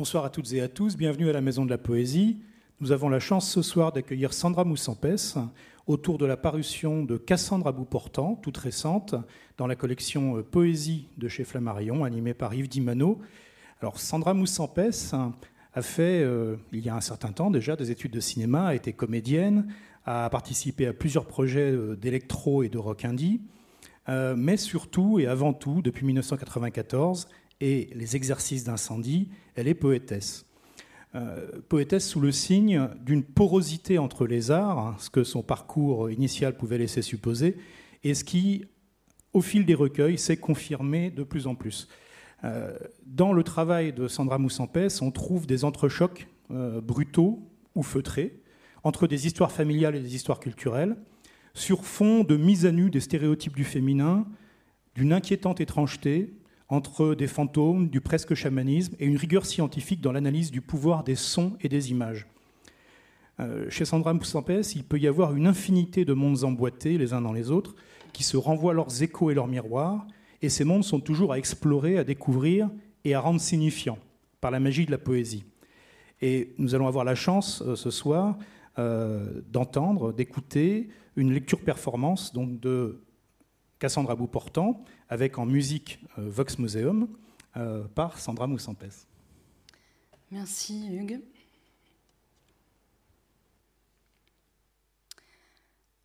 Bonsoir à toutes et à tous, bienvenue à la Maison de la Poésie. Nous avons la chance ce soir d'accueillir Sandra Moussampès autour de la parution de Cassandre à bout portant, toute récente, dans la collection euh, Poésie de chez Flammarion, animée par Yves Dimano. Alors Sandra Moussampès a fait, euh, il y a un certain temps déjà, des études de cinéma, a été comédienne, a participé à plusieurs projets euh, d'électro et de rock indie, mais surtout et avant tout, depuis 1994, et les exercices d'incendie, elle est poétesse. Euh, poétesse sous le signe d'une porosité entre les arts, hein, ce que son parcours initial pouvait laisser supposer, et ce qui, au fil des recueils, s'est confirmé de plus en plus. Euh, dans le travail de Sandra Moussampès, on trouve des entrechocs euh, brutaux ou feutrés entre des histoires familiales et des histoires culturelles, sur fond de mise à nu des stéréotypes du féminin, d'une inquiétante étrangeté, entre des fantômes, du presque chamanisme et une rigueur scientifique dans l'analyse du pouvoir des sons et des images. Euh, chez Sandra Moussampès, il peut y avoir une infinité de mondes emboîtés les uns dans les autres, qui se renvoient leurs échos et leurs miroirs, et ces mondes sont toujours à explorer, à découvrir et à rendre signifiants par la magie de la poésie. Et nous allons avoir la chance euh, ce soir euh, d'entendre, d'écouter une lecture performance donc de Cassandra Bouportant, avec en musique euh, Vox Museum euh, par Sandra Moussampès. Merci Hugues.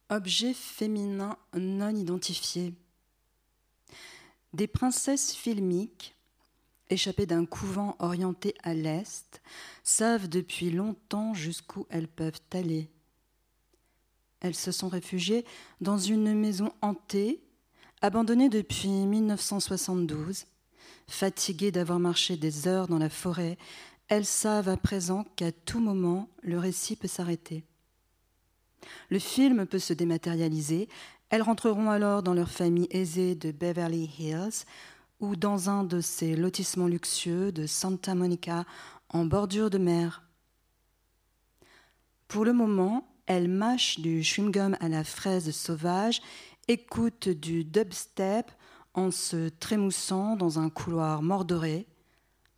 Objet féminin non identifié. Des princesses filmiques, échappées d'un couvent orienté à l'est, savent depuis longtemps jusqu'où elles peuvent aller. Elles se sont réfugiées dans une maison hantée Abandonnée depuis 1972, fatiguées d'avoir marché des heures dans la forêt, elles savent à présent qu'à tout moment, le récit peut s'arrêter. Le film peut se dématérialiser, elles rentreront alors dans leur famille aisée de Beverly Hills ou dans un de ces lotissements luxueux de Santa Monica en bordure de mer. Pour le moment, elles mâchent du chewing-gum à la fraise sauvage écoute du dubstep en se trémoussant dans un couloir mordoré,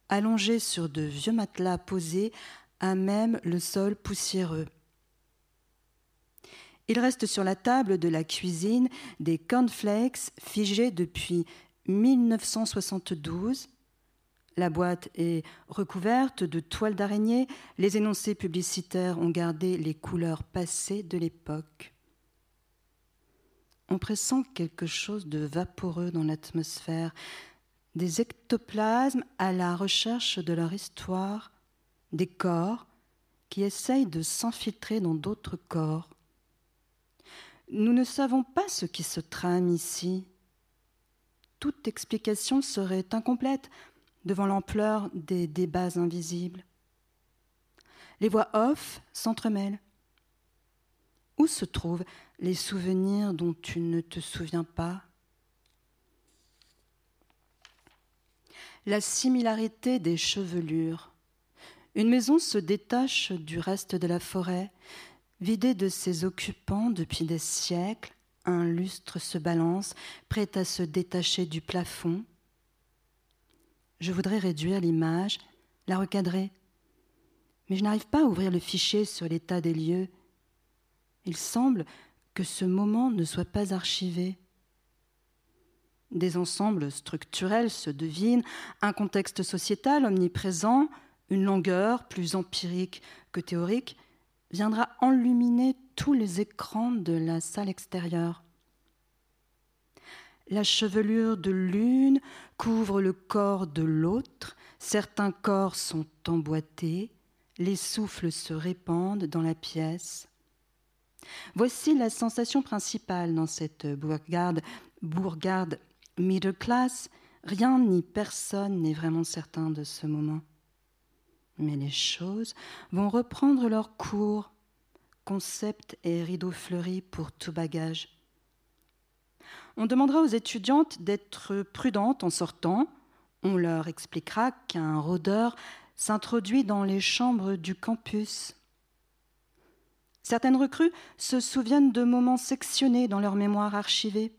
allongé sur de vieux matelas posés à même le sol poussiéreux. Il reste sur la table de la cuisine des cornflakes figés depuis 1972. La boîte est recouverte de toiles d'araignée. Les énoncés publicitaires ont gardé les couleurs passées de l'époque on pressent quelque chose de vaporeux dans l'atmosphère, des ectoplasmes à la recherche de leur histoire, des corps qui essayent de s'infiltrer dans d'autres corps. Nous ne savons pas ce qui se trame ici. Toute explication serait incomplète devant l'ampleur des débats invisibles. Les voix off s'entremêlent. Où se trouvent les souvenirs dont tu ne te souviens pas? La similarité des chevelures. Une maison se détache du reste de la forêt, vidée de ses occupants depuis des siècles. Un lustre se balance, prêt à se détacher du plafond. Je voudrais réduire l'image, la recadrer, mais je n'arrive pas à ouvrir le fichier sur l'état des lieux il semble que ce moment ne soit pas archivé. Des ensembles structurels se devinent, un contexte sociétal omniprésent, une longueur plus empirique que théorique, viendra enluminer tous les écrans de la salle extérieure. La chevelure de l'une couvre le corps de l'autre, certains corps sont emboîtés, les souffles se répandent dans la pièce. Voici la sensation principale dans cette bourgade, bourgade middle class. Rien ni personne n'est vraiment certain de ce moment. Mais les choses vont reprendre leur cours, concept et rideau fleuri pour tout bagage. On demandera aux étudiantes d'être prudentes en sortant. On leur expliquera qu'un rôdeur s'introduit dans les chambres du campus Certaines recrues se souviennent de moments sectionnés dans leur mémoire archivée.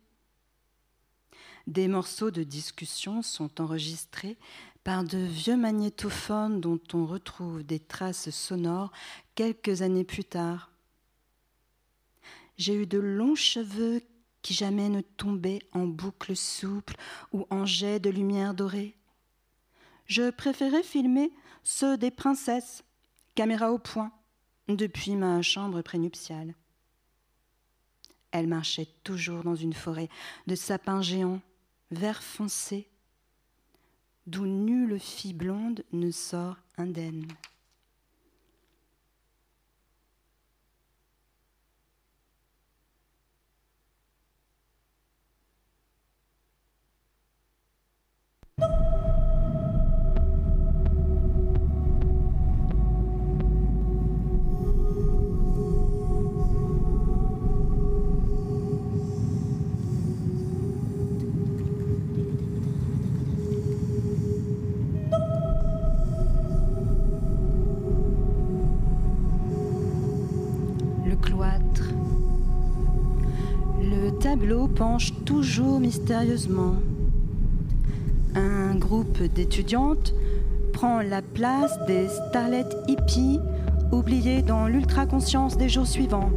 Des morceaux de discussion sont enregistrés par de vieux magnétophones dont on retrouve des traces sonores quelques années plus tard. J'ai eu de longs cheveux qui jamais ne tombaient en boucles souples ou en jets de lumière dorée. Je préférais filmer ceux des princesses, caméra au point, depuis ma chambre prénuptiale. Elle marchait toujours dans une forêt de sapins géants, vert foncé, d'où nulle fille blonde ne sort indemne. Penche toujours mystérieusement. Un groupe d'étudiantes prend la place des starlets hippies oubliées dans l'ultra-conscience des jours suivants.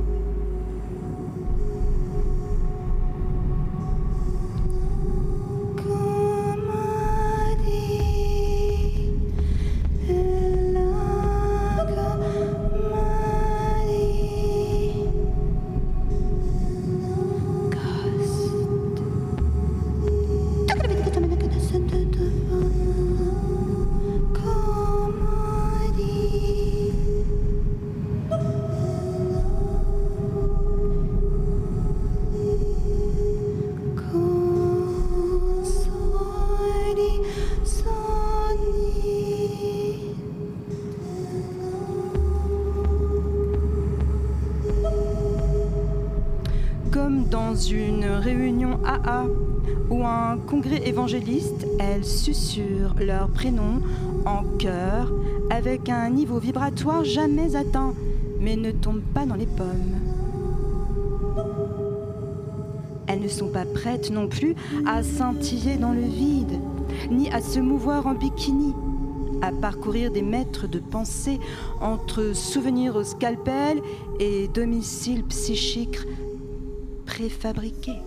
Congrès évangéliste, elles susurrent leur prénom en chœur avec un niveau vibratoire jamais atteint, mais ne tombent pas dans les pommes. Elles ne sont pas prêtes non plus à scintiller dans le vide, ni à se mouvoir en bikini, à parcourir des mètres de pensée entre souvenirs au scalpel et domiciles psychiques préfabriqués.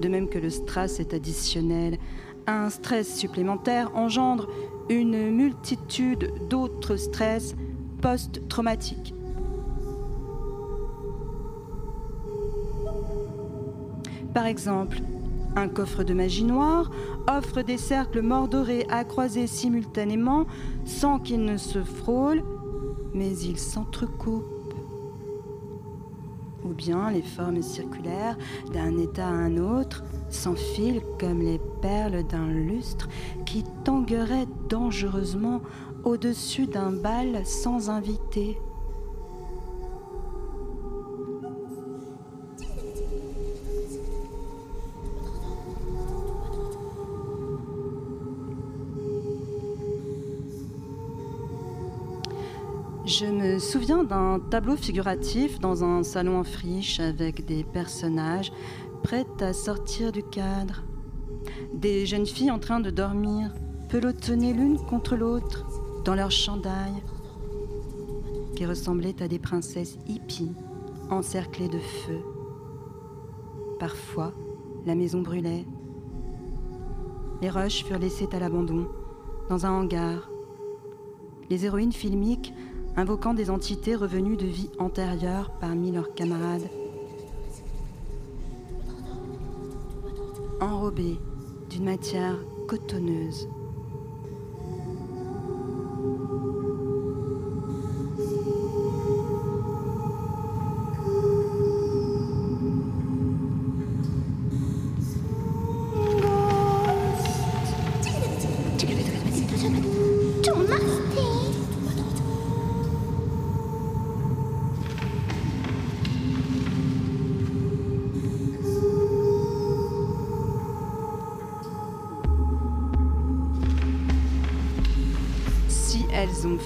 De même que le stress est additionnel. Un stress supplémentaire engendre une multitude d'autres stress post-traumatiques. Par exemple, un coffre de magie noire offre des cercles mordorés à croiser simultanément sans qu'ils ne se frôlent, mais ils s'entrecoupent ou bien les formes circulaires d'un état à un autre s'enfilent comme les perles d'un lustre qui tanguerait dangereusement au-dessus d'un bal sans invité. Je me souviens d'un tableau figuratif dans un salon en friche avec des personnages prêts à sortir du cadre. Des jeunes filles en train de dormir, pelotonnées l'une contre l'autre dans leur chandail, qui ressemblaient à des princesses hippies encerclées de feu. Parfois, la maison brûlait. Les roches furent laissées à l'abandon, dans un hangar. Les héroïnes filmiques invoquant des entités revenues de vie antérieure parmi leurs camarades. Enrobées d'une matière cotonneuse.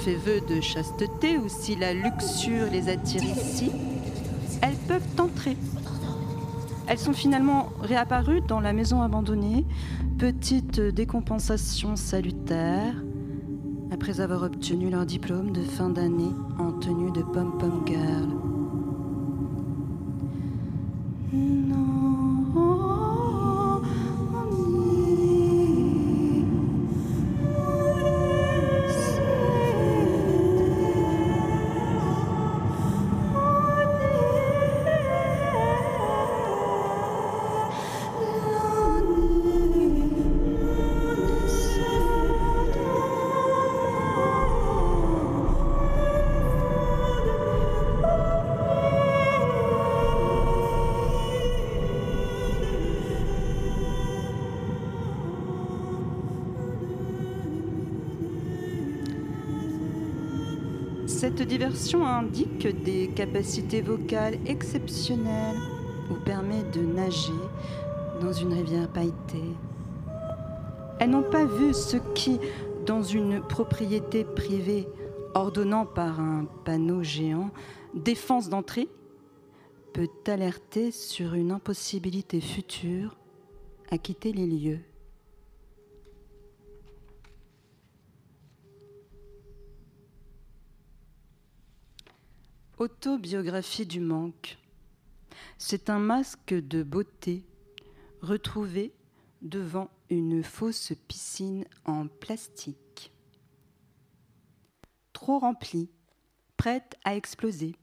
Fait vœu de chasteté ou si la luxure les attire ici, elles peuvent entrer. Elles sont finalement réapparues dans la maison abandonnée, petite décompensation salutaire, après avoir obtenu leur diplôme de fin d'année en tenue de pom-pom girl. Cette diversion indique des capacités vocales exceptionnelles ou permet de nager dans une rivière pailletée. Elles n'ont pas vu ce qui, dans une propriété privée ordonnant par un panneau géant défense d'entrée, peut alerter sur une impossibilité future à quitter les lieux. Autobiographie du manque. C'est un masque de beauté retrouvé devant une fausse piscine en plastique. Trop remplie, prête à exploser,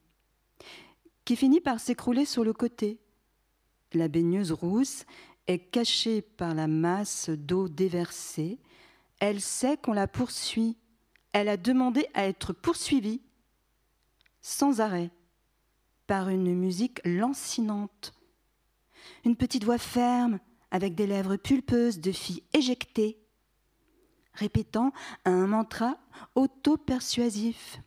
qui finit par s'écrouler sur le côté. La baigneuse rousse est cachée par la masse d'eau déversée. Elle sait qu'on la poursuit. Elle a demandé à être poursuivie sans arrêt, par une musique lancinante. Une petite voix ferme, avec des lèvres pulpeuses de fille éjectée, répétant un mantra auto-persuasif.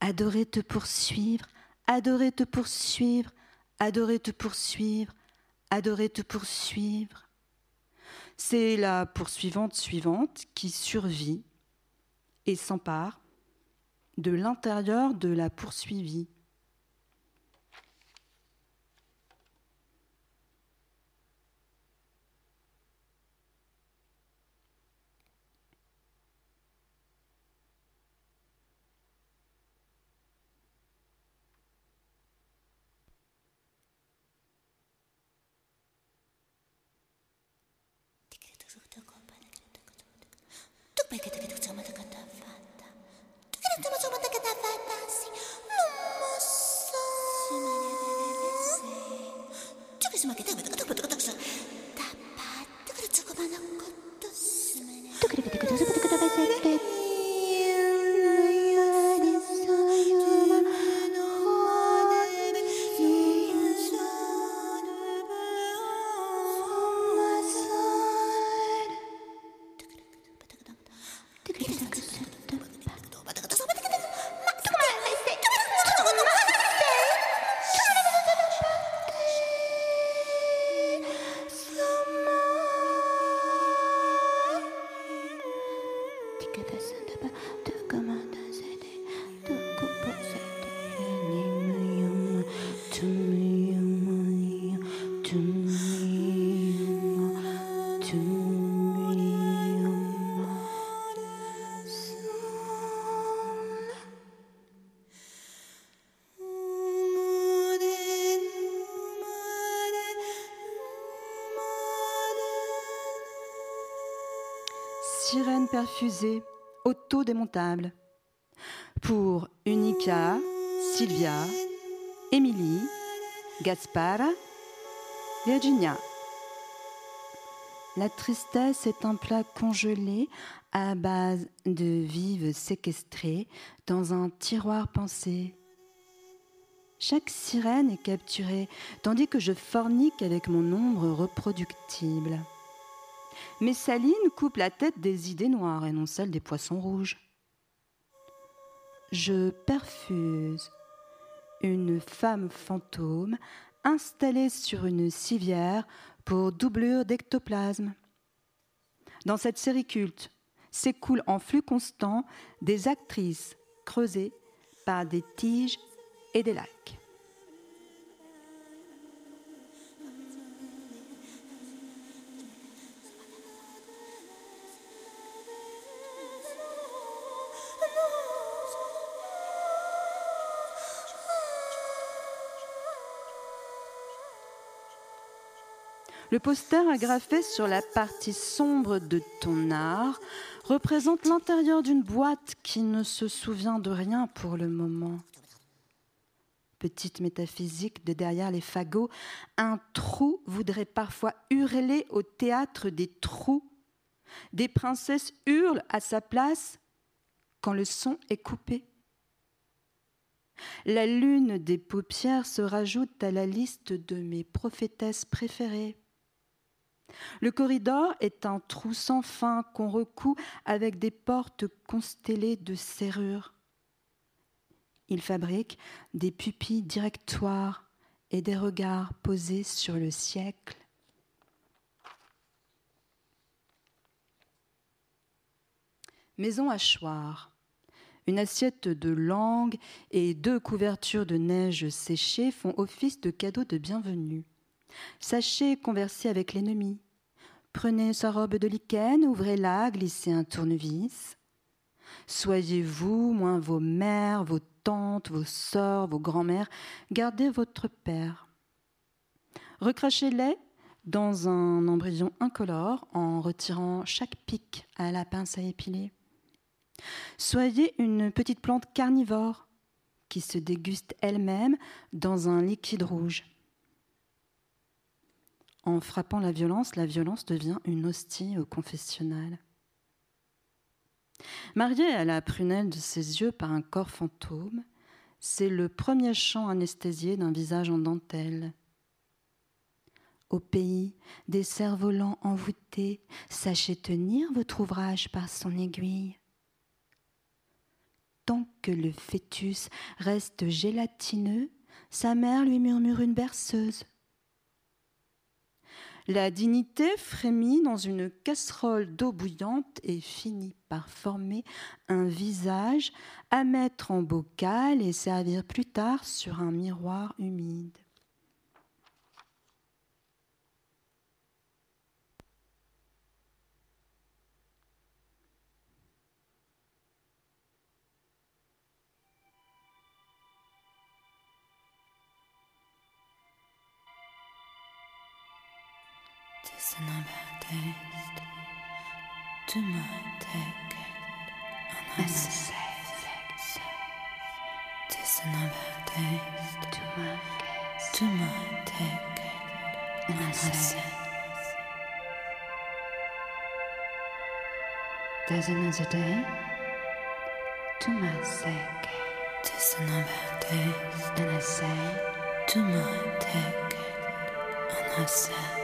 Adorer te poursuivre, adorer te poursuivre, adorer te poursuivre, adorer te poursuivre. C'est la poursuivante suivante qui survit et s'empare de l'intérieur de la poursuivie. que ta sainte parole te commande. Auto-démontable. Pour Unica, Sylvia, Émilie, Gaspara, Virginia. La tristesse est un plat congelé à base de vives séquestrées dans un tiroir pensé. Chaque sirène est capturée tandis que je fornique avec mon ombre reproductible. Messaline coupe la tête des idées noires et non celle des poissons rouges. Je perfuse une femme fantôme installée sur une civière pour doublure d'ectoplasme. Dans cette série culte s'écoulent en flux constant des actrices creusées par des tiges et des lacs. Le poster agrafé sur la partie sombre de ton art représente l'intérieur d'une boîte qui ne se souvient de rien pour le moment. Petite métaphysique de derrière les fagots, un trou voudrait parfois hurler au théâtre des trous. Des princesses hurlent à sa place quand le son est coupé. La lune des paupières se rajoute à la liste de mes prophétesses préférées. Le corridor est un trou sans fin qu'on recoue avec des portes constellées de serrures. Il fabrique des pupilles directoires et des regards posés sur le siècle. Maison hachoir. Une assiette de langue et deux couvertures de neige séchée font office de cadeau de bienvenue. Sachez converser avec l'ennemi. Prenez sa robe de lichen, ouvrez-la, glissez un tournevis. Soyez-vous, moins vos mères, vos tantes, vos sœurs, vos grands-mères, gardez votre père. Recrachez-les dans un embryon incolore en retirant chaque pic à la pince à épiler. Soyez une petite plante carnivore qui se déguste elle-même dans un liquide rouge. En frappant la violence, la violence devient une hostie au confessionnal. Mariée à la prunelle de ses yeux par un corps fantôme, c'est le premier chant anesthésié d'un visage en dentelle. Au pays des cerfs-volants envoûtés, sachez tenir votre ouvrage par son aiguille. Tant que le fœtus reste gélatineux, sa mère lui murmure une berceuse. La dignité frémit dans une casserole d'eau bouillante et finit par former un visage à mettre en bocal et servir plus tard sur un miroir humide. and I've taste. To my take and I say this another I've taste to my to my take and I say there's another day. To my sake this another I've taste. And I say to my take and I say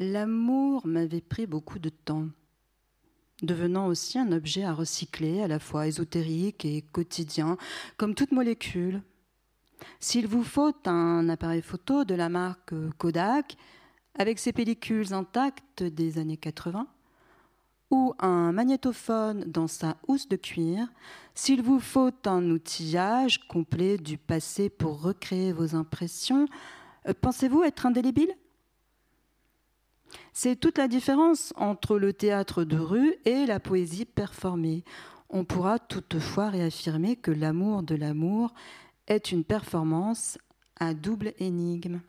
L'amour m'avait pris beaucoup de temps, devenant aussi un objet à recycler, à la fois ésotérique et quotidien, comme toute molécule. S'il vous faut un appareil photo de la marque Kodak, avec ses pellicules intactes des années 80, ou un magnétophone dans sa housse de cuir, s'il vous faut un outillage complet du passé pour recréer vos impressions, pensez-vous être indélébile? C'est toute la différence entre le théâtre de rue et la poésie performée. On pourra toutefois réaffirmer que l'amour de l'amour est une performance à double énigme.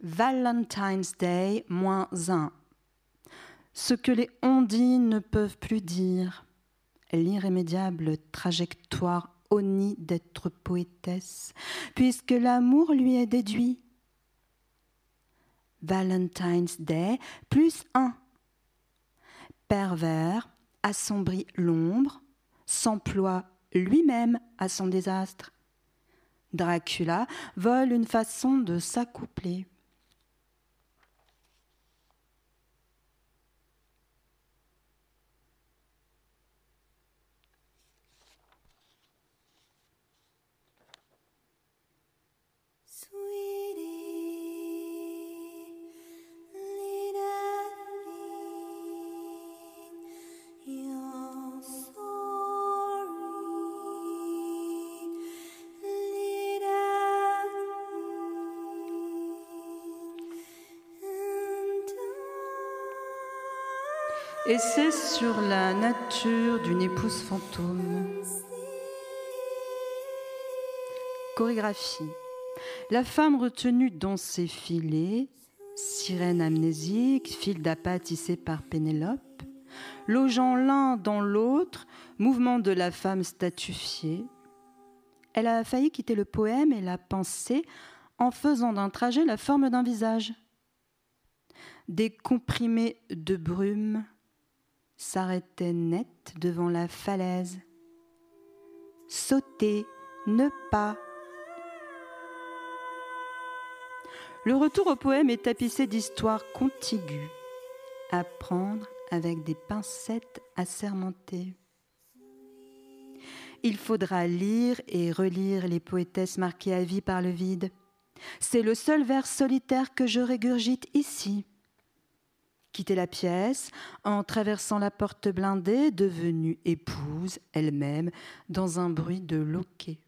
Valentine's Day moins 1. Ce que les ondines ne peuvent plus dire. L'irrémédiable trajectoire d'être poétesse, puisque l'amour lui est déduit. Valentine's Day, plus un. Pervers assombrit l'ombre, s'emploie lui-même à son désastre. Dracula vole une façon de s'accoupler. Sur la nature d'une épouse fantôme. Chorégraphie. La femme retenue dans ses filets, sirène amnésique, fil d'appât tissé par Pénélope, logeant l'un dans l'autre, mouvement de la femme statufiée. Elle a failli quitter le poème et la pensée en faisant d'un trajet la forme d'un visage. Des comprimés de brume, s'arrêtait net devant la falaise. Sauter, ne pas. Le retour au poème est tapissé d'histoires contiguës, à prendre avec des pincettes assermentées. Il faudra lire et relire les poétesses marquées à vie par le vide. C'est le seul vers solitaire que je régurgite ici quitter la pièce en traversant la porte blindée, devenue épouse elle-même, dans un bruit de loquet.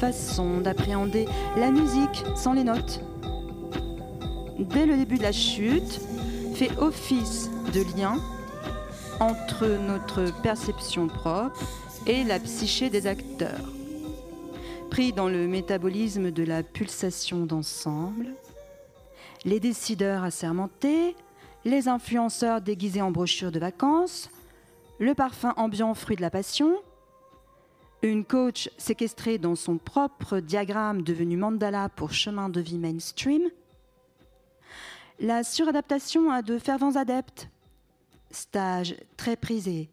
Façon d'appréhender la musique sans les notes. Dès le début de la chute, fait office de lien entre notre perception propre et la psyché des acteurs. Pris dans le métabolisme de la pulsation d'ensemble, les décideurs assermentés, les influenceurs déguisés en brochures de vacances, le parfum ambiant fruit de la passion, une coach séquestrée dans son propre diagramme devenu mandala pour chemin de vie mainstream. La suradaptation à de fervents adeptes. Stage très prisé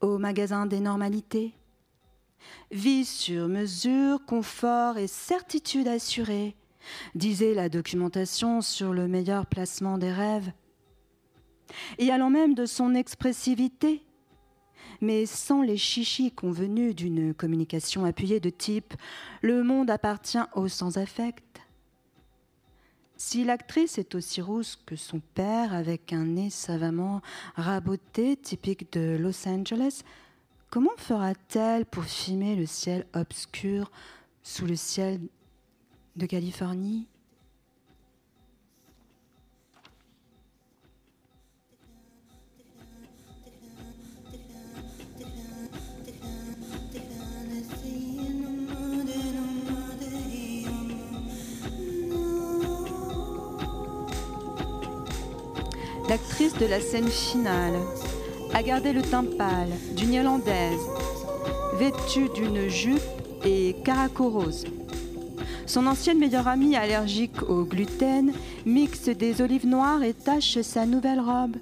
au magasin des normalités. Vie sur mesure, confort et certitude assurée, disait la documentation sur le meilleur placement des rêves. Et allant même de son expressivité, mais sans les chichis convenus d'une communication appuyée de type le monde appartient aux sans-affect. Si l'actrice est aussi rousse que son père, avec un nez savamment raboté, typique de Los Angeles, comment fera-t-elle pour filmer le ciel obscur sous le ciel de Californie? L'actrice de la scène finale, a gardé le teint pâle d'une Irlandaise, vêtue d'une jupe et caracorose. Son ancienne meilleure amie allergique au gluten mixe des olives noires et tache sa nouvelle robe.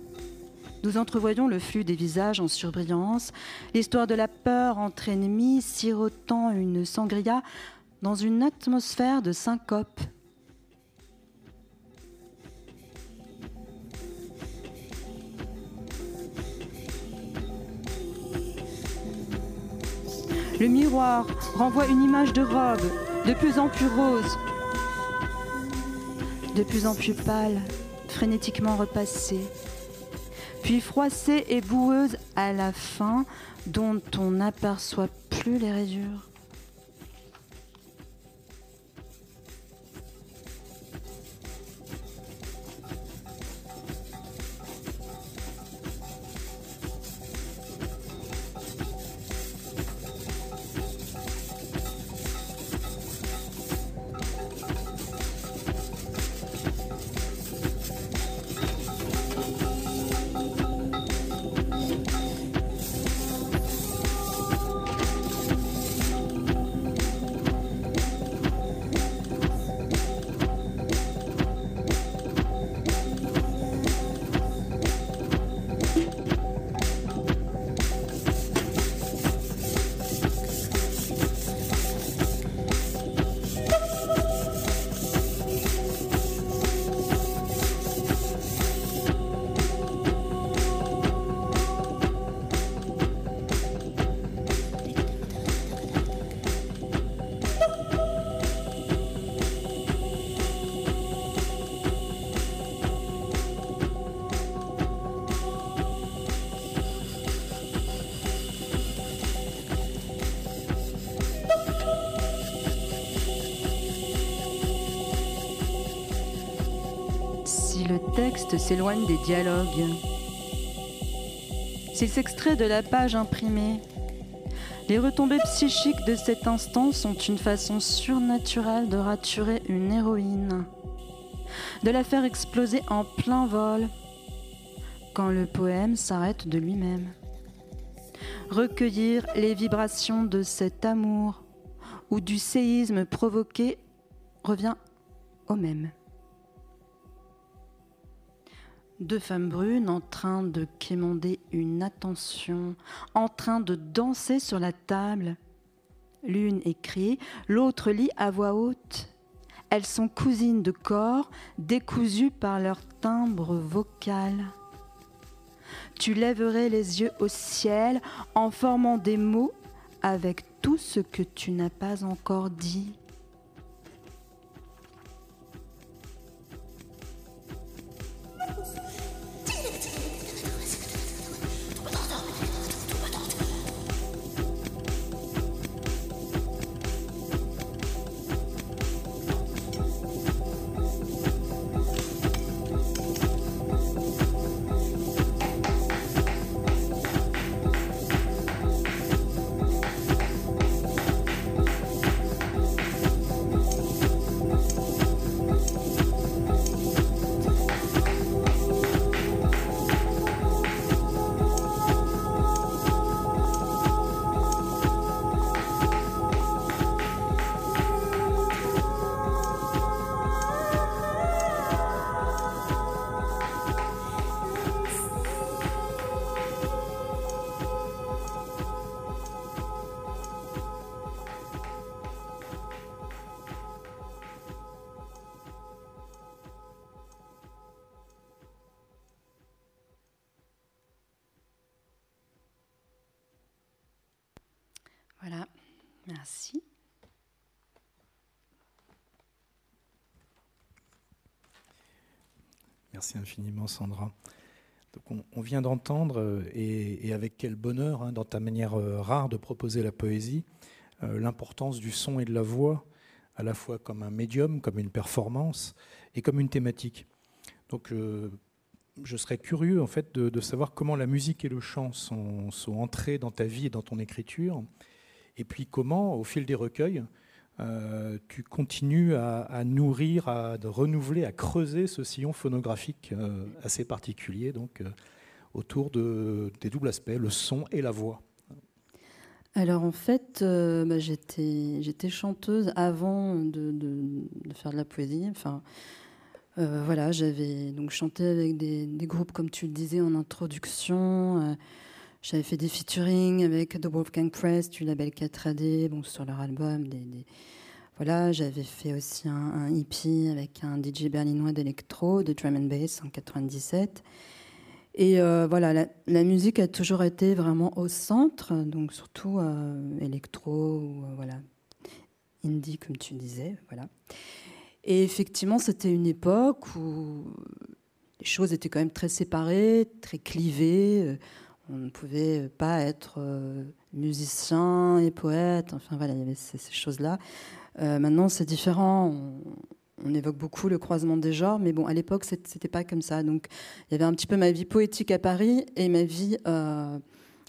Nous entrevoyons le flux des visages en surbrillance, l'histoire de la peur entre ennemis sirotant une sangria dans une atmosphère de syncope. Le miroir renvoie une image de robe de plus en plus rose, de plus en plus pâle, frénétiquement repassée, puis froissée et boueuse à la fin, dont on n'aperçoit plus les rayures. S'éloigne des dialogues, s'il s'extrait de la page imprimée, les retombées psychiques de cet instant sont une façon surnaturelle de raturer une héroïne, de la faire exploser en plein vol, quand le poème s'arrête de lui-même. Recueillir les vibrations de cet amour ou du séisme provoqué revient au même. Deux femmes brunes en train de quémander une attention, en train de danser sur la table. L'une écrit, l'autre lit à voix haute. Elles sont cousines de corps, décousues par leur timbre vocal. Tu lèverais les yeux au ciel en formant des mots avec tout ce que tu n'as pas encore dit. Infiniment, Sandra. Donc on, vient d'entendre, euh, et, avec quel bonheur, hein, dans ta manière euh, rare de proposer la poésie, euh, l'importance du son et de la voix, à la fois comme un médium, comme une performance, et comme une thématique. Donc je serais curieux en fait de, savoir comment la musique et le chant sont entrés dans ta vie et dans ton écriture, et puis comment, au fil des recueils, euh, tu continues à, nourrir, à renouveler, à creuser ce sillon phonographique euh, assez particulier, donc euh, autour de, des doubles aspects, le son et la voix. Alors en fait, bah, j'étais chanteuse avant de, faire de la poésie. Enfin, voilà, j'avais donc chanté avec des, groupes comme tu le disais en introduction. J'avais fait des featuring avec The Wolfgang Press du label 4AD, bon, sur leur album. Voilà, j'avais fait aussi un, hippie avec un DJ berlinois d'électro, de drum and bass en 97. Et euh, voilà, la, musique a toujours été vraiment au centre, donc surtout euh, électro ou euh, voilà, indie comme tu disais, voilà. Et effectivement, c'était une époque où les choses étaient quand même très séparées, très clivées. On ne pouvait pas être euh, musicien et poète. Enfin voilà, il y avait ces, choses-là. Euh, maintenant, c'est différent. On, évoque beaucoup le croisement des genres, mais bon, à l'époque, c'était pas comme ça. Donc, il y avait un petit peu ma vie poétique à Paris et ma vie, euh,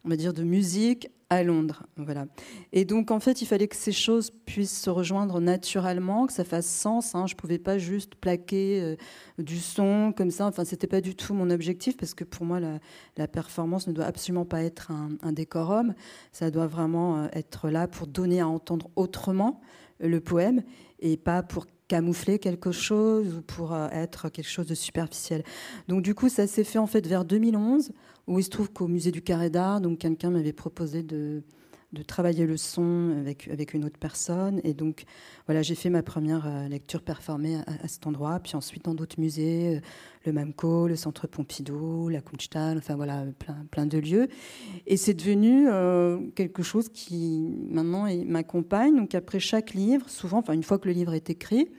on va dire, de musique à Londres. Voilà. Et donc, en fait, il fallait que ces choses puissent se rejoindre naturellement, que ça fasse sens. Hein. Je ne pouvais pas juste plaquer euh, du son comme ça. Enfin, c'était pas du tout mon objectif, parce que pour moi, la, performance ne doit absolument pas être un, décorum. Ça doit vraiment euh, être là pour donner à entendre autrement euh, le poème et pas pour camoufler quelque chose ou pour être quelque chose de superficiel. Donc du coup, ça s'est fait en fait vers 2011 où il se trouve qu'au musée du Carré d'Art, donc quelqu'un m'avait proposé de, de, travailler le son avec, avec une autre personne. Et donc, voilà, j'ai fait ma première euh, lecture performée à, cet endroit. Puis ensuite, dans d'autres musées, euh, le MAMCO, le Centre Pompidou, la Kunsthalle, enfin voilà, plein, plein de lieux. Et c'est devenu euh, quelque chose qui, maintenant, m'accompagne. Donc, après chaque livre, souvent, enfin, une fois que le livre est écrit,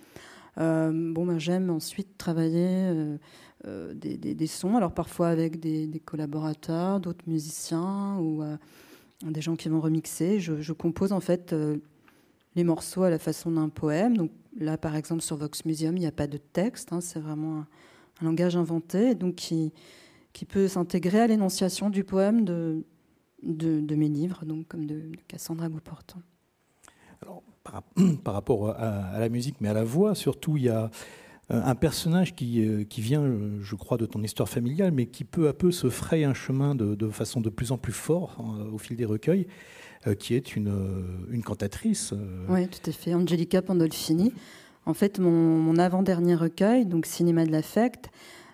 bon, ben, j'aime ensuite travailler des, sons, alors parfois avec des, collaborateurs, d'autres musiciens ou euh, des gens qui vont remixer. Je, compose en fait euh, les morceaux à la façon d'un poème. Donc là, par exemple, sur Vox Museum, il n'y a pas de texte, hein, c'est vraiment un, langage inventé, donc qui, qui peut s'intégrer à l'énonciation du poème de, de, mes livres, donc comme de, Cassandra Beauportant. Alors, par, rapport à, la musique, mais à la voix, surtout, il y a euh, un personnage qui, euh, qui, vient, euh, je crois, de ton histoire familiale, mais qui peu à peu se fraye un chemin de, façon de plus en plus fort hein, au fil des recueils, qui est une, une cantatrice. Oui, tout à fait, Angelica Pandolfini. En fait, mon, avant-dernier recueil, donc Cinéma de l'affect,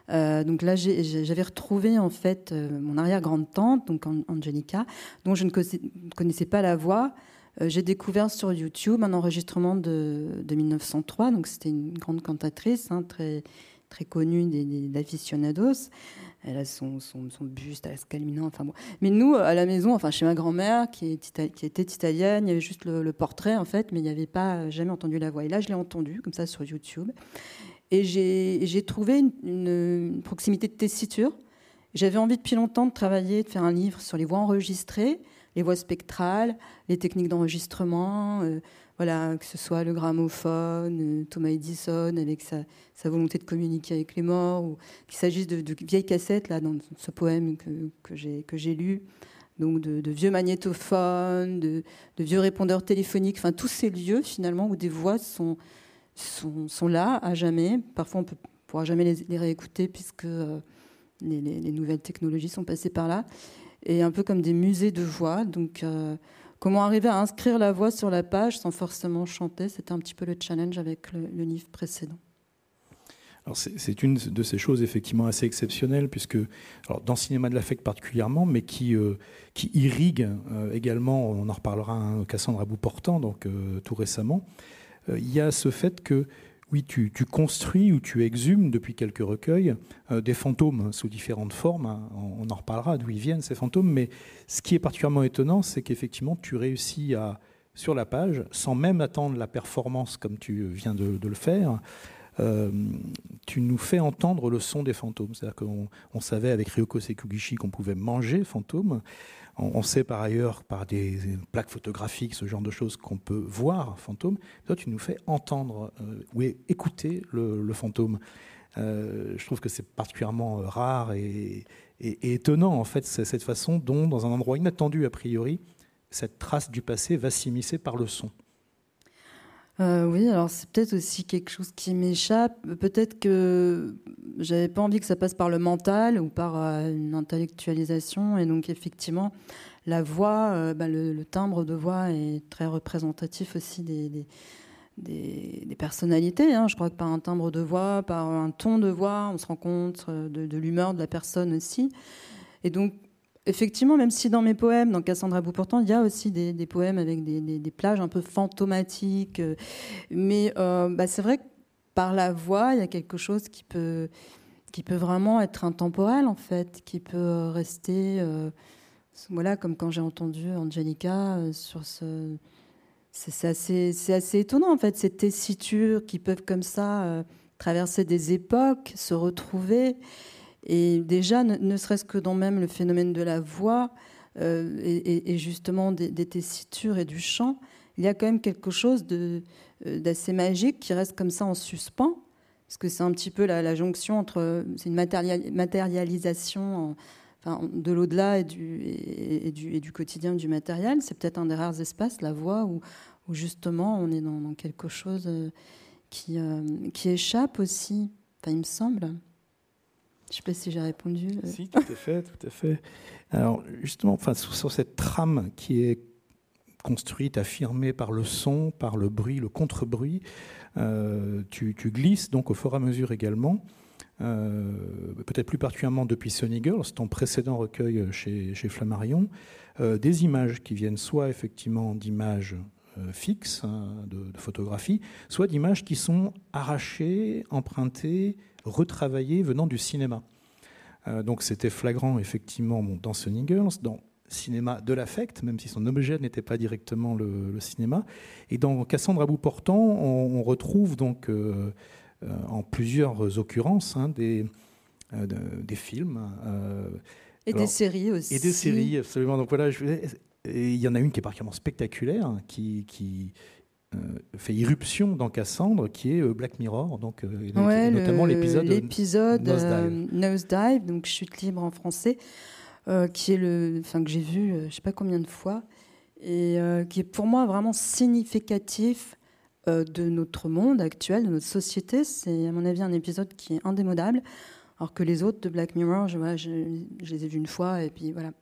donc là, j'avais retrouvé en fait mon arrière-grande-tante, donc Angelica, dont je ne connaissais pas la voix, euh, j'ai découvert sur YouTube un enregistrement de, 1903, donc c'était une grande cantatrice, hein, très, très connue des, aficionados. Elle a son, buste à la enfin bon. Mais nous, à la maison, enfin chez ma grand-mère, qui, était italienne, il y avait juste le, portrait, en fait, mais il n'y avait pas jamais entendu la voix. Et là, je l'ai entendu, comme ça, sur YouTube. Et j'ai trouvé une, proximité de tessiture. J'avais envie depuis longtemps de travailler, de faire un livre sur les voix enregistrées les voix spectrales, les techniques d'enregistrement, euh, voilà, que ce soit le gramophone, euh, Thomas Edison avec sa, volonté de communiquer avec les morts, ou qu'il s'agisse de, vieilles cassettes, là, dans ce poème que, j'ai lu, donc de, vieux magnétophones, de, vieux répondeurs téléphoniques, enfin tous ces lieux finalement où des voix sont, là à jamais. Parfois on ne pourra jamais les, réécouter puisque euh, les, nouvelles technologies sont passées par là et un peu comme des musées de voix. Donc, euh, comment arriver à inscrire la voix sur la page sans forcément chanter? C'était un petit peu le challenge avec le, livre précédent. C'est une de ces choses effectivement assez exceptionnelles, puisque alors, dans le cinéma de l'affect particulièrement, mais qui, euh, irrigue euh, également, on en reparlera, hein, Cassandra Bouportant, donc tout récemment, il y a ce fait que oui, tu, construis ou tu exhumes depuis quelques recueils euh, des fantômes sous différentes formes. Hein. On, en reparlera d'où ils viennent ces fantômes, mais ce qui est particulièrement étonnant, c'est qu'effectivement tu réussis à, sur la page, sans même attendre la performance comme tu viens de, le faire, euh, tu nous fais entendre le son des fantômes. C'est-à-dire qu'on savait avec Ryoko Sekugishi qu'on pouvait manger fantômes. On, sait par ailleurs, par des plaques photographiques, ce genre de choses, qu'on peut voir fantôme. Toi, tu nous fais entendre euh, ou écouter le, fantôme. Euh, je trouve que c'est particulièrement euh, rare et, étonnant, en fait, cette façon dont, dans un endroit inattendu a priori, cette trace du passé va s'immiscer par le son. Euh, oui, alors c'est peut-être aussi quelque chose qui m'échappe. Peut-être que j'avais pas envie que ça passe par le mental ou par euh, une intellectualisation. Et donc, effectivement, la voix, euh, bah, le, timbre de voix est très représentatif aussi des, des, personnalités. Hein. Je crois que par un timbre de voix, par un ton de voix, on se rend compte de, de l'humeur de la personne aussi. Et donc, effectivement, même si dans mes poèmes, dans Cassandra Bouportant, il y a aussi des, poèmes avec des, plages un peu fantomatiques, euh, mais euh, bah, c'est vrai que par la voix, il y a quelque chose qui peut, qui peut vraiment être intemporel, en fait, qui peut rester, euh, voilà, comme quand j'ai entendu Angelica sur ce... C'est assez, assez, étonnant, en fait, ces tessitures qui peuvent comme ça traverser des époques, se retrouver. Et déjà, ne, serait-ce que dans même le phénomène de la voix euh, et, justement des, tessitures et du chant, il y a quand même quelque chose euh, d'assez magique qui reste comme ça en suspens, parce que c'est un petit peu la, jonction entre, c'est une matérialisation de l'au-delà et du, quotidien du matériel. C'est peut-être un des rares espaces, la voix, où, justement on est dans, quelque chose euh, qui, qui échappe aussi, il me semble. Je ne sais pas si j'ai répondu. Euh. Si, tout à fait. Alors, justement, sur, cette trame qui est construite, affirmée par le son, par le bruit, le contre-bruit, euh, tu, glisses donc au fur et à mesure également, euh, peut-être plus particulièrement depuis Sunny Girls, ton précédent recueil chez, Flammarion, des images qui viennent soit effectivement d'images fixes, hein, de, de photographie, soit d'images qui sont arrachées, empruntées, retravaillé venant du cinéma. Euh, donc c'était flagrant effectivement dans Sunny Girls, dans cinéma de l'affect, même si son objet n'était pas directement le, cinéma. Et dans Cassandre à bout portant, on, retrouve donc euh, euh, en plusieurs occurrences hein, des, des films. et des séries aussi. Et des séries, absolument. Donc voilà, il y en a une qui est particulièrement spectaculaire, qui, qui euh, fait irruption dans Cassandre, qui est euh, Black Mirror, donc euh, notamment l'épisode l'épisode Nose, Dive, donc chute libre en français, qui est le, enfin que j'ai vu, je sais pas combien de fois, et qui est pour moi vraiment significatif de notre monde actuel, de notre société. C'est à mon avis un épisode qui est indémodable, alors que les autres de Black Mirror, je, je, je les ai vus une fois et puis voilà.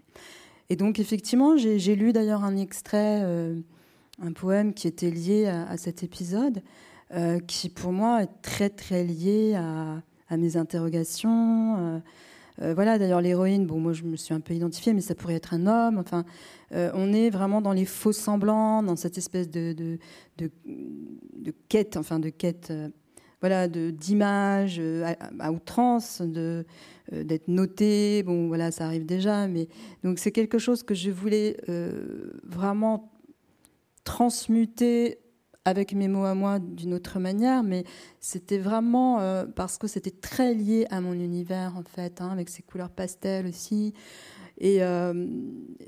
Et donc effectivement, j'ai lu d'ailleurs un extrait un poème qui était lié à, cet épisode, euh, qui pour moi est très très lié à, mes interrogations. Euh, euh, voilà, d'ailleurs l'héroïne, bon moi je me suis un peu identifiée, mais ça pourrait être un homme. Enfin, on est vraiment dans les faux semblants, dans cette espèce de, de, de, quête, enfin de quête, voilà, d'image à, à, outrance, de d'être noté. Bon voilà, ça arrive déjà, mais donc c'est quelque chose que je voulais vraiment transmuter avec mes mots à moi d'une autre manière, mais c'était vraiment euh, parce que c'était très lié à mon univers, en fait, hein, avec ses couleurs pastel aussi. Et, euh,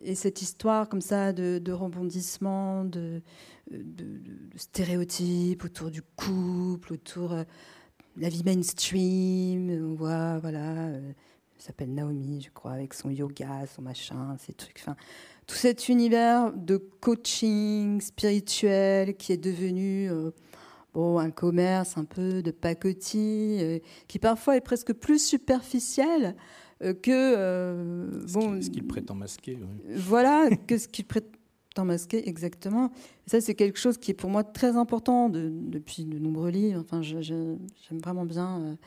et, cette histoire comme ça de, rebondissement, de, de, stéréotypes autour du couple, autour de euh, la vie mainstream. On voit, voilà, s'appelle Naomi, je crois, avec son yoga, son machin, ces trucs. Enfin, tout cet univers de coaching spirituel qui est devenu euh, bon, un commerce un peu de pacotille, euh, qui parfois est presque plus superficiel euh, que... bon, ce qu'il prétend masquer. Voilà, que ce qu'il prétend masquer, exactement. ça, c'est quelque chose qui est pour moi très important depuis de nombreux livres. Enfin, j'aime vraiment bien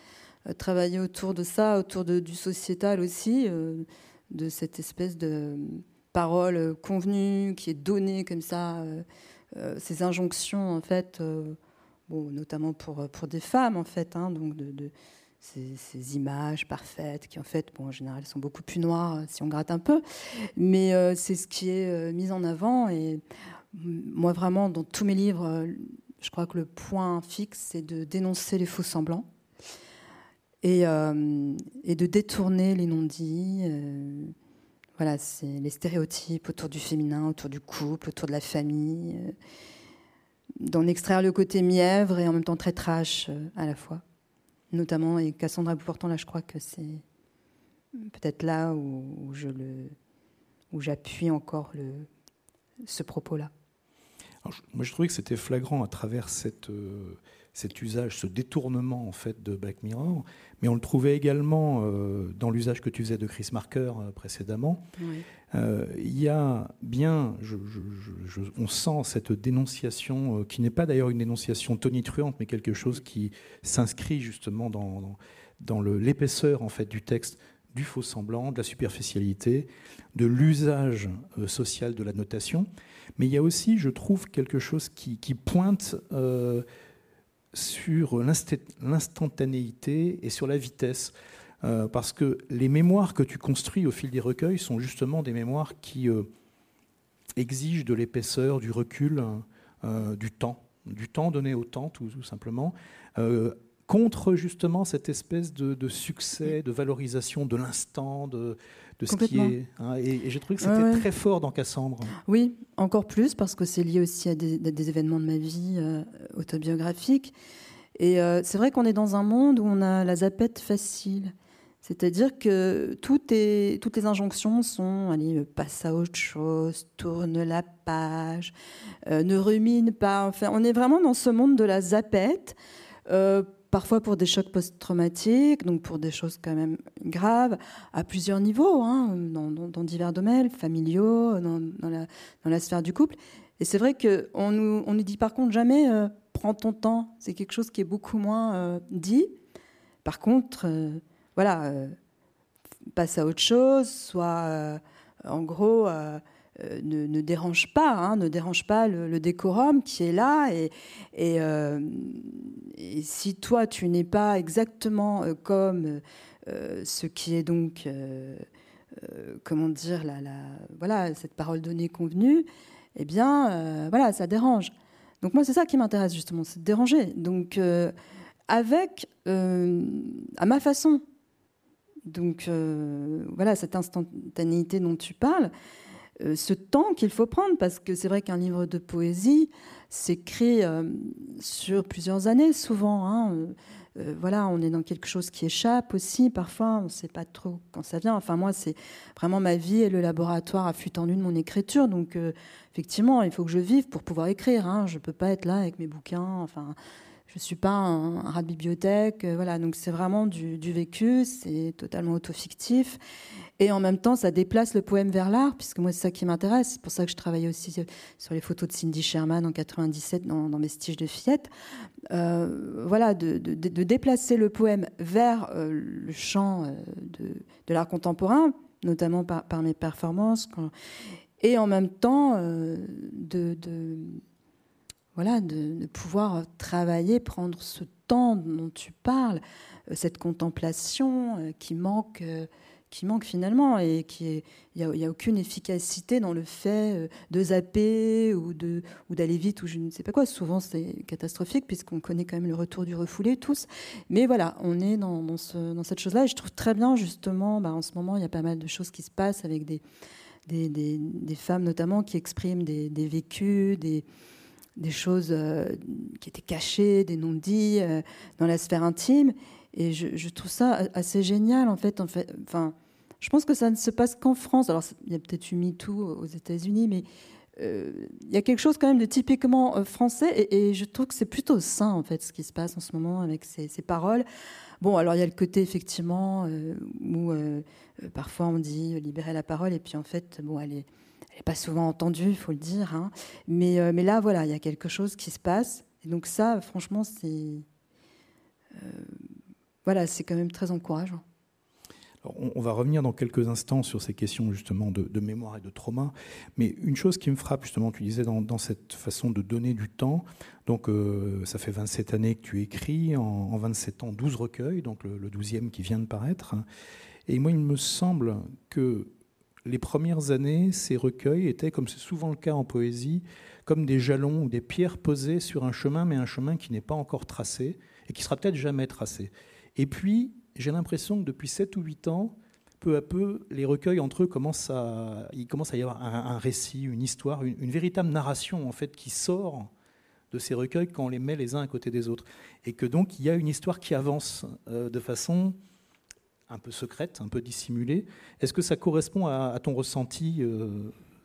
travailler autour de ça, autour de, du sociétal aussi, de cette espèce de parole convenue, qui est donnée comme ça, euh, euh, ces injonctions, en fait, euh, bon, notamment pour, pour des femmes, en fait, hein, donc de, ces, images parfaites qui, en fait, bon, en général, sont beaucoup plus noires si on gratte un peu, mais c'est ce qui est mis en avant. Et moi, vraiment, dans tous mes livres, je crois que le point fixe, c'est de dénoncer les faux semblants. Et, et de détourner les non-dits, voilà, c'est les stéréotypes autour du féminin, autour du couple, autour de la famille, euh, d'en extraire le côté mièvre et en même temps très trash euh, à la fois. Notamment, et Cassandra Pourtant, là, je crois que c'est peut-être là où, je le, où j'appuie encore le, ce propos-là. Moi, je trouvais que c'était flagrant à travers cette, euh, cet usage, ce détournement en fait de Black Mirror, mais on le trouvait également euh, dans l'usage que tu faisais de Chris Marker euh, précédemment. Euh, Il y a bien, je- je- je- je- on sent cette dénonciation qui n'est pas d'ailleurs une dénonciation tonitruante, mais quelque chose qui s'inscrit justement dans, dans, l'épaisseur en fait du texte, du faux semblant, de la superficialité, de l'usage social de la notation. Mais il y a aussi, je trouve, quelque chose qui, qui pointe sur l'instantanéité et sur la vitesse. Euh, parce que les mémoires que tu construis au fil des recueils sont justement des mémoires qui euh, exigent de l'épaisseur, du recul, euh, du temps, du temps donné au temps, tout, simplement, contre justement cette espèce de, de succès, de valorisation de l'instant, de, de ce qui est. hein, et et j'ai trouvé que c'était ouais. très fort dans Cassandre. Oui, encore plus parce que c'est lié aussi à des, des événements de ma vie euh, autobiographiques. Et euh, c'est vrai qu'on est dans un monde où on a la zapette facile. C'est-à-dire que tout est, toutes les injonctions sont allez, euh, passe à autre chose, tourne la page, euh, ne rumine pas. Enfin, on est vraiment dans ce monde de la zapette, euh, parfois pour des chocs post-traumatiques, donc pour des choses quand même graves, à plusieurs niveaux, hein, dans, divers domaines, familiaux, dans, la, sphère du couple. Et c'est vrai qu'on nous, on nous dit par contre jamais euh, prends ton temps. C'est quelque chose qui est beaucoup moins euh, dit. Par contre, euh, voilà, passe à autre chose, soit en gros. Euh, ne, dérange pas, hein, ne dérange pas le, décorum qui est là. Euh, et si toi, tu n'es pas exactement euh, comme ce qui est donc, comment dire, la, la, voilà, cette parole donnée convenue, eh bien, voilà, ça dérange. Donc moi, c'est ça qui m'intéresse justement, c'est de déranger. Donc, avec, à ma façon, donc voilà, cette instantanéité dont tu parles, euh, ce temps qu'il faut prendre, parce que c'est vrai qu'un livre de poésie s'écrit euh, sur plusieurs années, souvent. hein, euh, voilà, on est dans quelque chose qui échappe aussi. Parfois, on ne sait pas trop quand ça vient. Enfin, moi, c'est vraiment ma vie et le laboratoire à flux tendu de mon écriture. Donc, effectivement, il faut que je vive pour pouvoir écrire. hein. Je ne peux pas être là avec mes bouquins. Enfin, je ne suis pas un, rat de bibliothèque. euh, voilà, donc c'est vraiment du, vécu. C'est totalement autofictif. Et en même temps, ça déplace le poème vers l'art, puisque moi, c'est ça qui m'intéresse. C'est pour ça que je travaillais aussi euh, sur les photos de Cindy Sherman en 97 dans, dans Vestiges de fillette. Euh, voilà, de, déplacer le poème vers le champ de, de l'art contemporain, notamment par, mes performances, et en même temps de- voilà, de, pouvoir travailler, prendre ce temps dont tu parles, euh, cette contemplation euh, qui manque. euh, qui manque finalement et qui il n'y a, aucune efficacité dans le fait de zapper ou de ou d'aller vite ou je ne sais pas quoi souvent c'est catastrophique puisqu'on connaît quand même le retour du refoulé tous mais voilà on est dans, dans, ce, dans cette chose là et je trouve très bien justement bah, en ce moment il y a pas mal de choses qui se passent avec des des, des, femmes notamment qui expriment des vécus des des choses euh, qui étaient cachées, des non-dits euh, dans la sphère intime. Et je, trouve ça assez génial, en fait. En fait enfin, je pense que ça ne se passe qu'en France. Alors, il y a peut-être eu MeToo aux États-Unis, mais euh, il y a quelque chose quand même de typiquement français. Et, je trouve que c'est plutôt sain, en fait, ce qui se passe en ce moment avec ces, paroles. Bon, alors il y a le côté, effectivement, où parfois on dit libérer la parole, et puis en fait, bon, elle est elle n'est pas souvent entendue, il faut le dire. Hein. Mais, euh, mais là, voilà, il y a quelque chose qui se passe. Et donc ça, franchement, c'est euh, voilà, c'est quand même très encourageant. On, va revenir dans quelques instants sur ces questions justement de, mémoire et de trauma. Mais une chose qui me frappe justement, tu disais dans, dans cette façon de donner du temps. Donc euh, ça fait 27 années que tu écris, en, en 27 ans 12 recueils, donc le, le 12e qui vient de paraître. Et moi, il me semble que les premières années, ces recueils étaient, comme c'est souvent le cas en poésie, comme des jalons ou des pierres posées sur un chemin, mais un chemin qui n'est pas encore tracé et qui sera peut-être jamais tracé. Et puis, j'ai l'impression que depuis 7 ou 8 ans, peu à peu, les recueils entre eux commencent à, il commence à y avoir un, récit, une histoire, une, une, véritable narration en fait qui sort de ces recueils quand on les met les uns à côté des autres, et que donc il y a une histoire qui avance euh, de façon un peu secrète, un peu dissimulée. Est-ce que ça correspond à, à ton ressenti euh,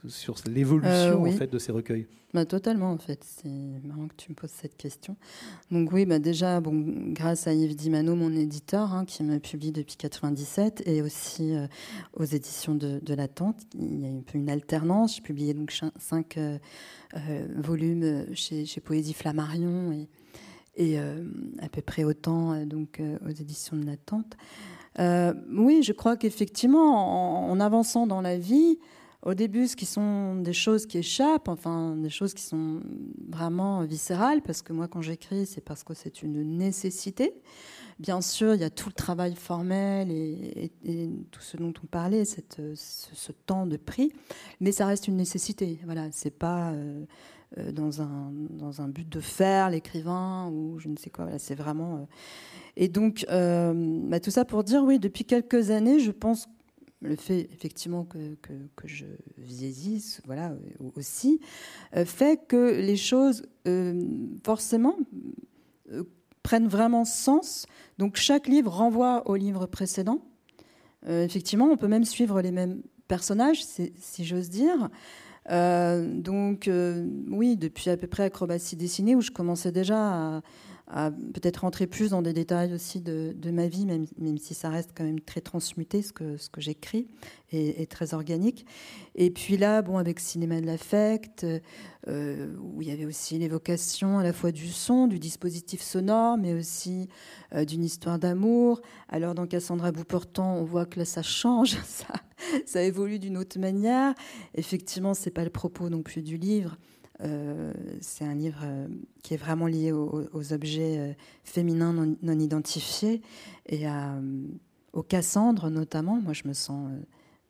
sur l'évolution Euh, oui. en fait de ces recueils? Bah, totalement, en fait. C'est marrant que tu me poses cette question. Donc oui, bah, déjà, bon, grâce à Yves Dimano, mon éditeur, hein, qui me publie depuis 97, et aussi euh, aux éditions de, de La Tente, il y a un peu une alternance. J'ai publié donc cinq euh, volumes chez, chez Poésie Flammarion et, et à peu près autant donc aux éditions de La Tente. Euh, oui, je crois qu'effectivement, en, avançant dans la vie, au début, ce qui sont des choses qui échappent, enfin des choses qui sont vraiment viscérales, parce que moi, quand j'écris, c'est parce que c'est une nécessité. Bien sûr, il y a tout le travail formel et, tout ce dont on parlait, ce, temps de prix, mais ça reste une nécessité. Voilà, c'est pas euh, dans un dans un but de faire l'écrivain ou je ne sais quoi. C'est vraiment. euh, Et donc, euh, bah, tout ça pour dire, oui, depuis quelques années, je pense le fait effectivement que, que, je vieillisse, voilà, euh, aussi, euh, fait que les choses, euh, forcément, euh, prennent vraiment sens. Donc chaque livre renvoie au livre précédent. Euh, effectivement, on peut même suivre les mêmes personnages, si j'ose dire. Euh, donc euh, oui, depuis à peu près Acrobatie dessinée, où je commençais déjà à, à peut-être rentrer plus dans des détails aussi de, ma vie, même, même si ça reste quand même très transmuté, ce que, ce que j'écris, et, et très organique. Et puis là, bon, avec Cinéma de l'affect, euh, où il y avait aussi l'évocation à la fois du son, du dispositif sonore, mais aussi euh, d'une histoire d'amour. Alors dans Cassandra Bouportant, on voit que là, ça change, ça, ça évolue d'une autre manière. Effectivement, c'est pas le propos non plus du livre. Euh, c'est un livre euh, qui est vraiment lié aux, objets euh, féminins non, identifiés et à, aux Cassandres notamment. Moi, je me sens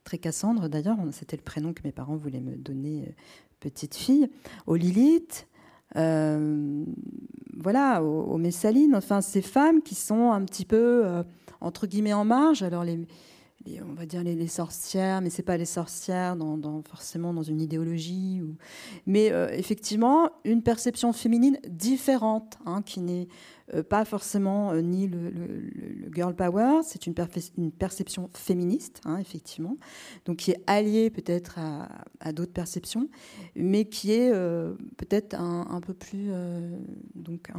très Cassandre d'ailleurs. C'était le prénom que mes parents voulaient me donner, petite fille. Aux Lilith, voilà, aux, aux Messalines. Enfin, ces femmes qui sont un petit peu entre guillemets en marge. Alors les on va dire les, sorcières, mais c'est pas les sorcières dans, forcément dans une idéologie. Mais euh, effectivement, une perception féminine différente, hein, qui n'est euh, pas forcément euh, ni le, girl power, c'est une, perception féministe, hein, effectivement, donc qui est alliée peut-être à, d'autres perceptions, mais qui est peut-être un, peu plus donc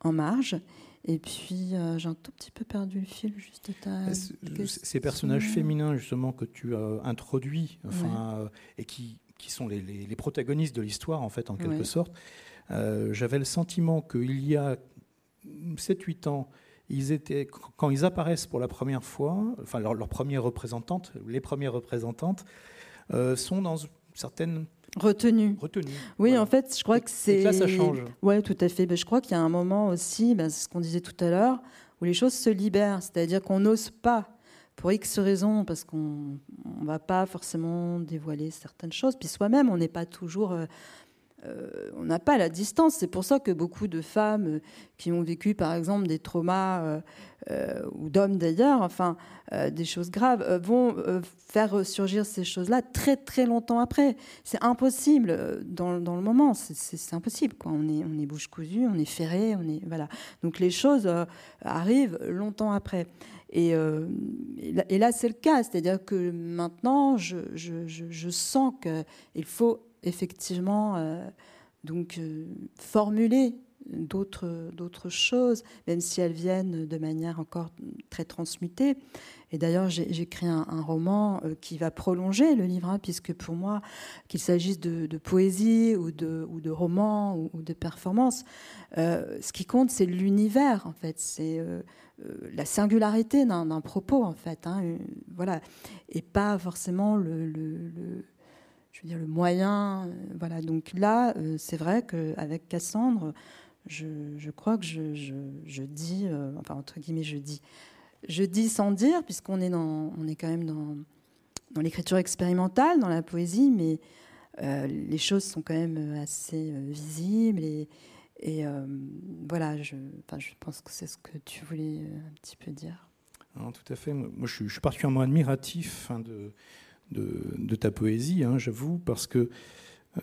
en marge. Et puis, euh, j'ai un tout petit peu perdu le fil juste ta question. Ces personnages féminins justement que tu as introduits, enfin, euh, et qui, qui sont les, les- les protagonistes de l'histoire en fait, en quelque Ouais. sorte, euh, j'avais le sentiment qu'il y a 7-8 ans, ils étaient, quand ils apparaissent pour la première fois, enfin leurs premières représentantes, les premières représentantes, euh, sont dans certaines Retenu. retenues. Oui, Voilà. en fait, je crois que c'est. là, ça change. Oui, tout à fait. Ben, je crois qu'il y a un moment aussi, ben, c'est ce qu'on disait tout à l'heure, où les choses se libèrent. C'est-à-dire qu'on n'ose pas, pour X raisons, parce qu'on ne va pas forcément dévoiler certaines choses. Puis soi-même, on n'est pas toujours. Euh, on n'a pas la distance. C'est pour ça que beaucoup de femmes euh, qui ont vécu, par exemple, des traumas, euh, ou d'hommes d'ailleurs, enfin, des choses graves, vont faire ressurgir ces choses-là très très longtemps après. C'est impossible dans, le moment. C'est- impossible. Quoi. On est on est bouche cousue, on est ferré, on est voilà. Donc les choses arrivent longtemps après. Et, là, c'est le cas. C'est-à-dire que maintenant, je, je, je sens qu'il faut effectivement euh, donc euh, formuler d'autres d'autres choses, même si elles viennent de manière encore très transmutée. Et d'ailleurs, j'ai écrit un, roman euh, qui va prolonger le livre, hein, puisque pour moi, qu'il s'agisse de, poésie ou de, ou de roman ou, de performance, ce qui compte, c'est l'univers, en fait. C'est la singularité d'un propos, en fait. hein, voilà. Et pas forcément le- je veux dire, le moyen. euh, voilà. Donc là, euh, c'est vrai qu'avec Cassandre, je, crois que je, je, dis, euh, enfin, entre guillemets, je dis, je dis sans dire, puisqu'on est, dans, on est quand même dans, dans l'écriture expérimentale, dans la poésie, mais les choses sont quand même assez visibles et, voilà, je, je pense que c'est ce que tu voulais un petit peu dire. Non, tout à fait. Moi, je suis, je suis particulièrement admiratif hein, de, de, ta poésie, hein, j'avoue, parce que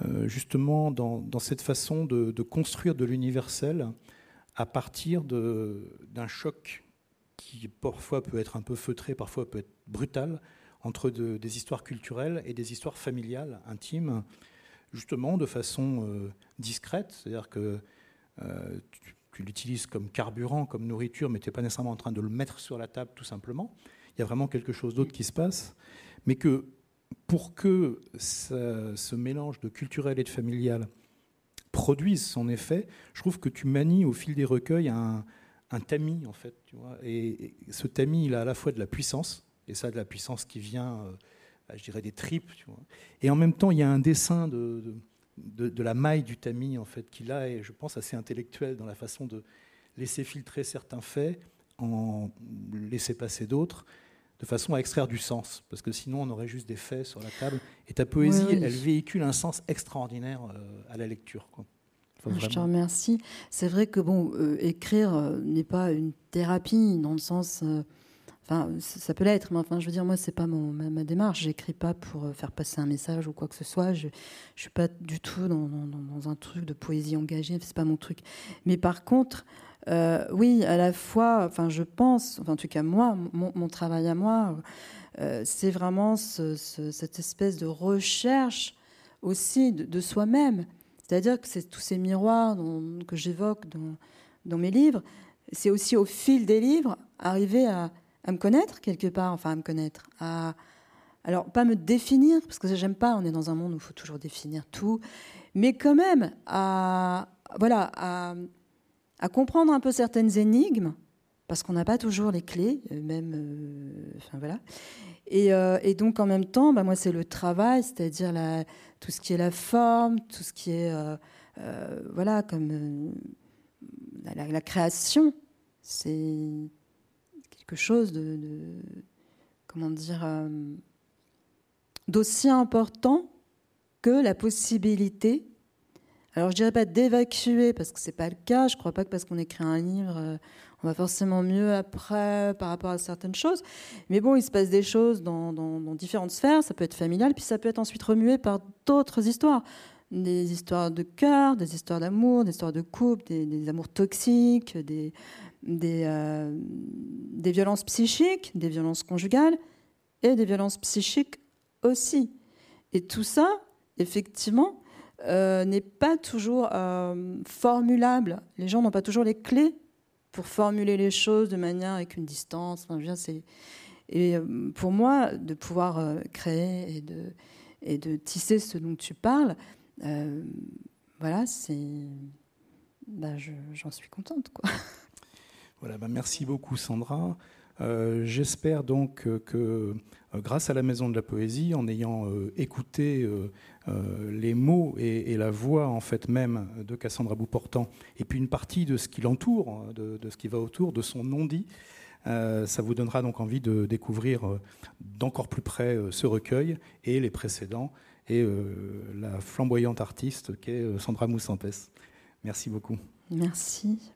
euh, justement, dans, cette façon de, construire de l'universel à partir d'un choc qui parfois peut être un peu feutré, parfois peut être brutal, entre des histoires culturelles et des histoires familiales, intimes, justement de façon discrète, c'est-à-dire que tu, l'utilises comme carburant, comme nourriture, mais tu n'es pas nécessairement en train de le mettre sur la table tout simplement. Il y a vraiment quelque chose d'autre qui se passe, mais que pour que ce mélange de culturel et de familial produise son effet, je trouve que tu manies au fil des recueils un, tamis, en fait. Tu vois, et, ce tamis, il a à la fois de la puissance, et ça, de la puissance qui vient, euh, bah, je dirais, des tripes. Tu vois. Et en même temps, il y a un dessin de, de, la maille du tamis, en fait, qui là est, je pense, assez intellectuel dans la façon de laisser filtrer certains faits, en laisser passer d'autres, de façon à extraire du sens, parce que sinon on aurait juste des faits sur la table. Et ta poésie, elle véhicule un sens extraordinaire euh, à la lecture. Je te remercie. C'est vrai que bon, euh, écrire euh, n'est pas une thérapie dans le sens. enfin, ça peut l'être, mais enfin, je veux dire, moi, c'est pas mon, ma, démarche. J'écris pas pour faire passer un message ou quoi que ce soit. Je, je suis pas du tout dans, dans, dans un truc de poésie engagée. C'est pas mon truc. Mais par contre, euh, oui, à la fois, enfin, je pense, enfin, en tout cas moi, mon, travail à moi, euh, c'est vraiment cette espèce de recherche aussi de, soi-même. C'est-à-dire que c'est tous ces miroirs que j'évoque dans, mes livres, c'est aussi au fil des livres arriver à, me connaître quelque part, enfin à me connaître, alors pas me définir parce que j'aime pas. On est dans un monde où il faut toujours définir tout, mais quand même à voilà à à comprendre un peu certaines énigmes, parce qu'on n'a pas toujours les clés, euh, même. Euh, enfin, voilà. Euh, et, donc, en même temps, bah, moi, c'est le travail, c'est-à-dire tout ce qui est la forme, tout ce qui est. voilà, comme. La, création, c'est quelque chose de. comment dire d'aussi important que la possibilité alors je dirais pas d'évacuer parce que c'est pas le cas. Je crois pas que parce qu'on écrit un livre, euh, on va forcément mieux après par rapport à certaines choses. Mais bon, il se passe des choses dans, différentes sphères. Ça peut être familial, puis ça peut être ensuite remué par d'autres histoires. Des histoires de cœur, des histoires d'amour, des histoires de couple, des, amours toxiques, euh, des violences psychiques, des violences conjugales et des violences psychiques aussi. Et tout ça, effectivement, euh, n'est pas toujours euh, formulable. Les gens n'ont pas toujours les clés pour formuler les choses de manière avec une distance. Enfin. Et euh, pour moi, de pouvoir créer et de, et de tisser ce dont tu parles, voilà, c'est. Bah, j'en suis contente. Quoi. Voilà, bah, merci beaucoup, Sandra. J'espère donc que, grâce à la Maison de la Poésie, en ayant écouté les mots et, la voix en fait même de Cassandra Bouportant, et puis une partie de ce qui l'entoure, hein, de, ce qui va autour, de son non-dit. Euh, ça vous donnera donc envie de découvrir euh, d'encore plus près ce recueil et les précédents et la flamboyante artiste qu'est Sandra Moussantes. Merci beaucoup. Merci.